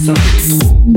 Sonic School.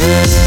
Bye.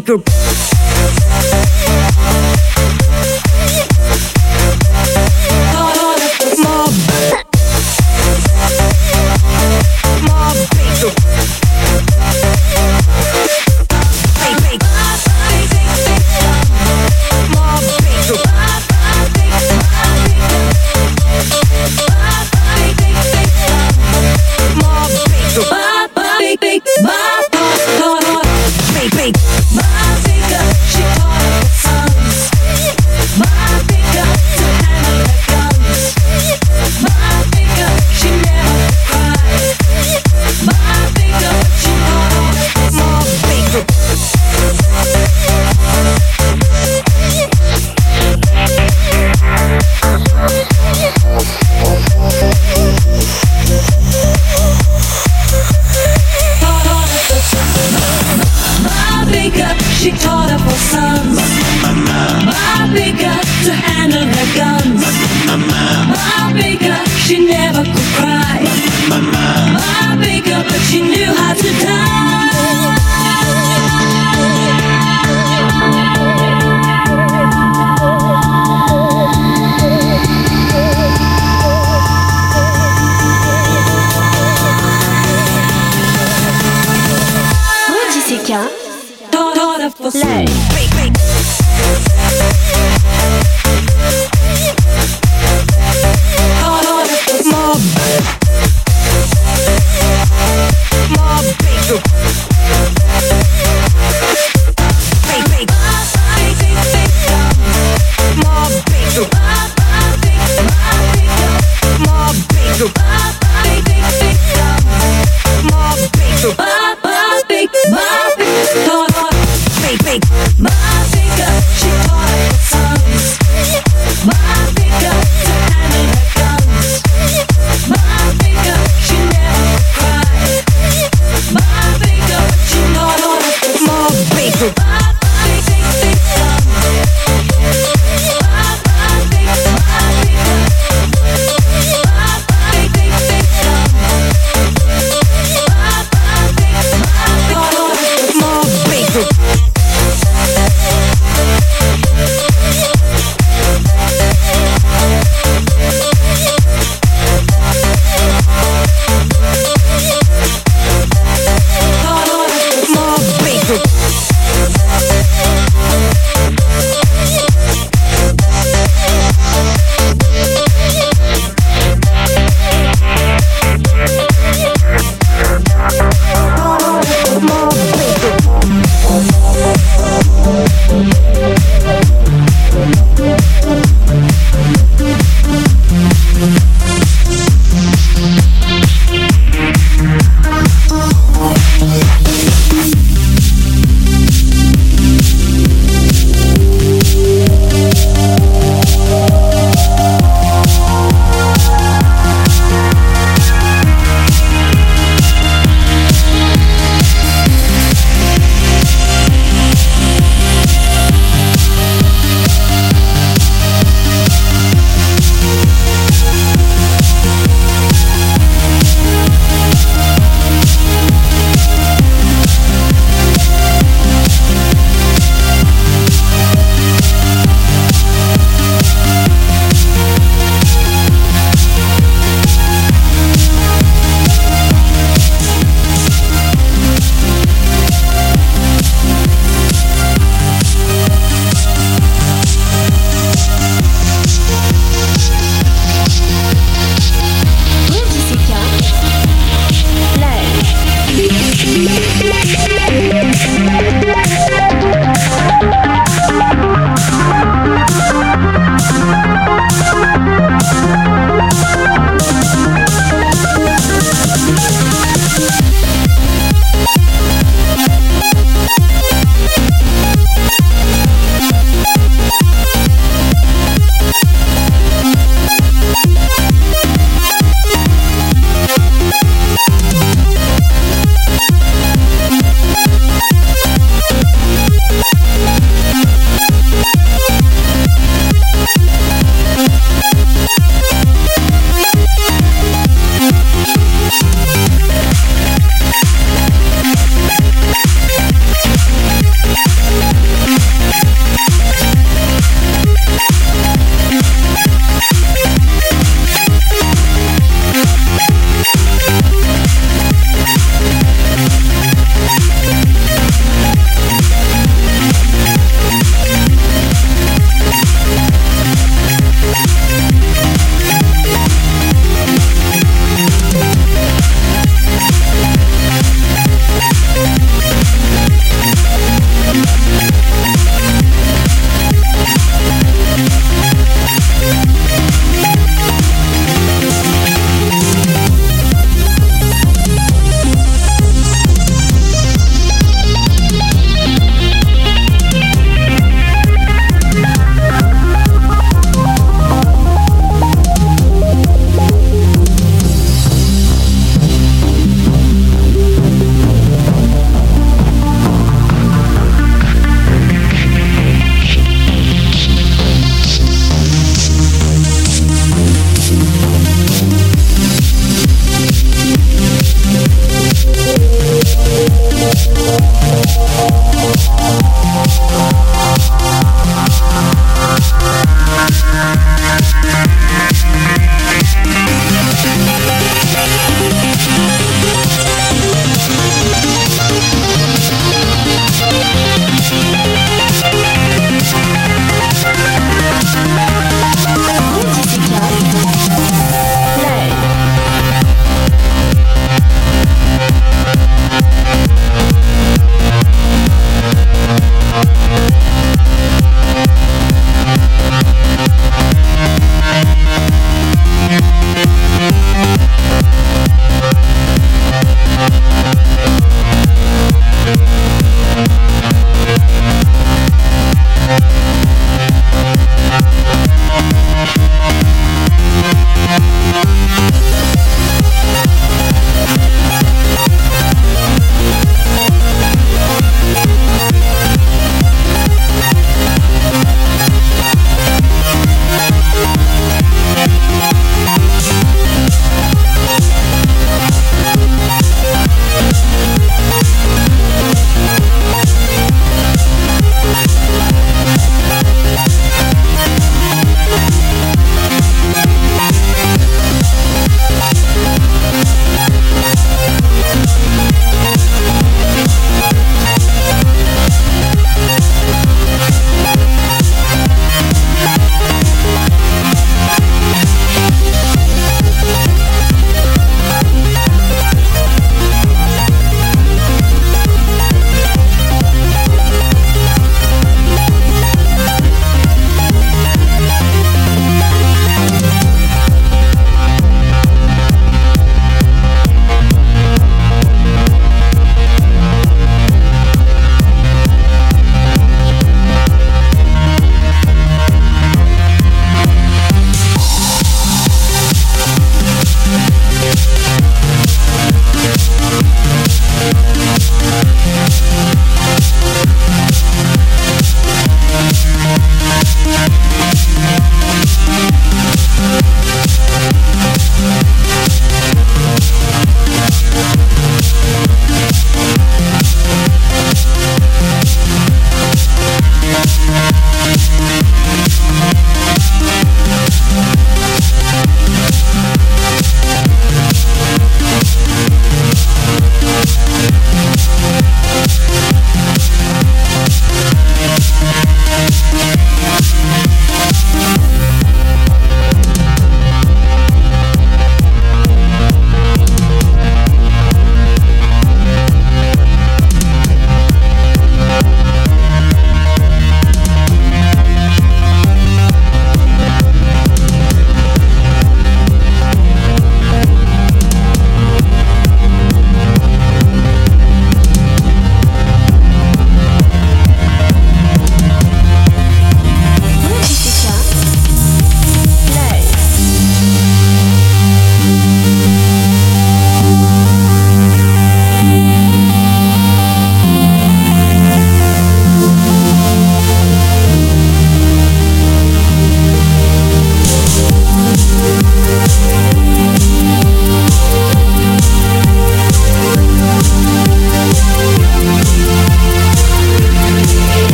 Baker. Tiens, dans, dans la fosse.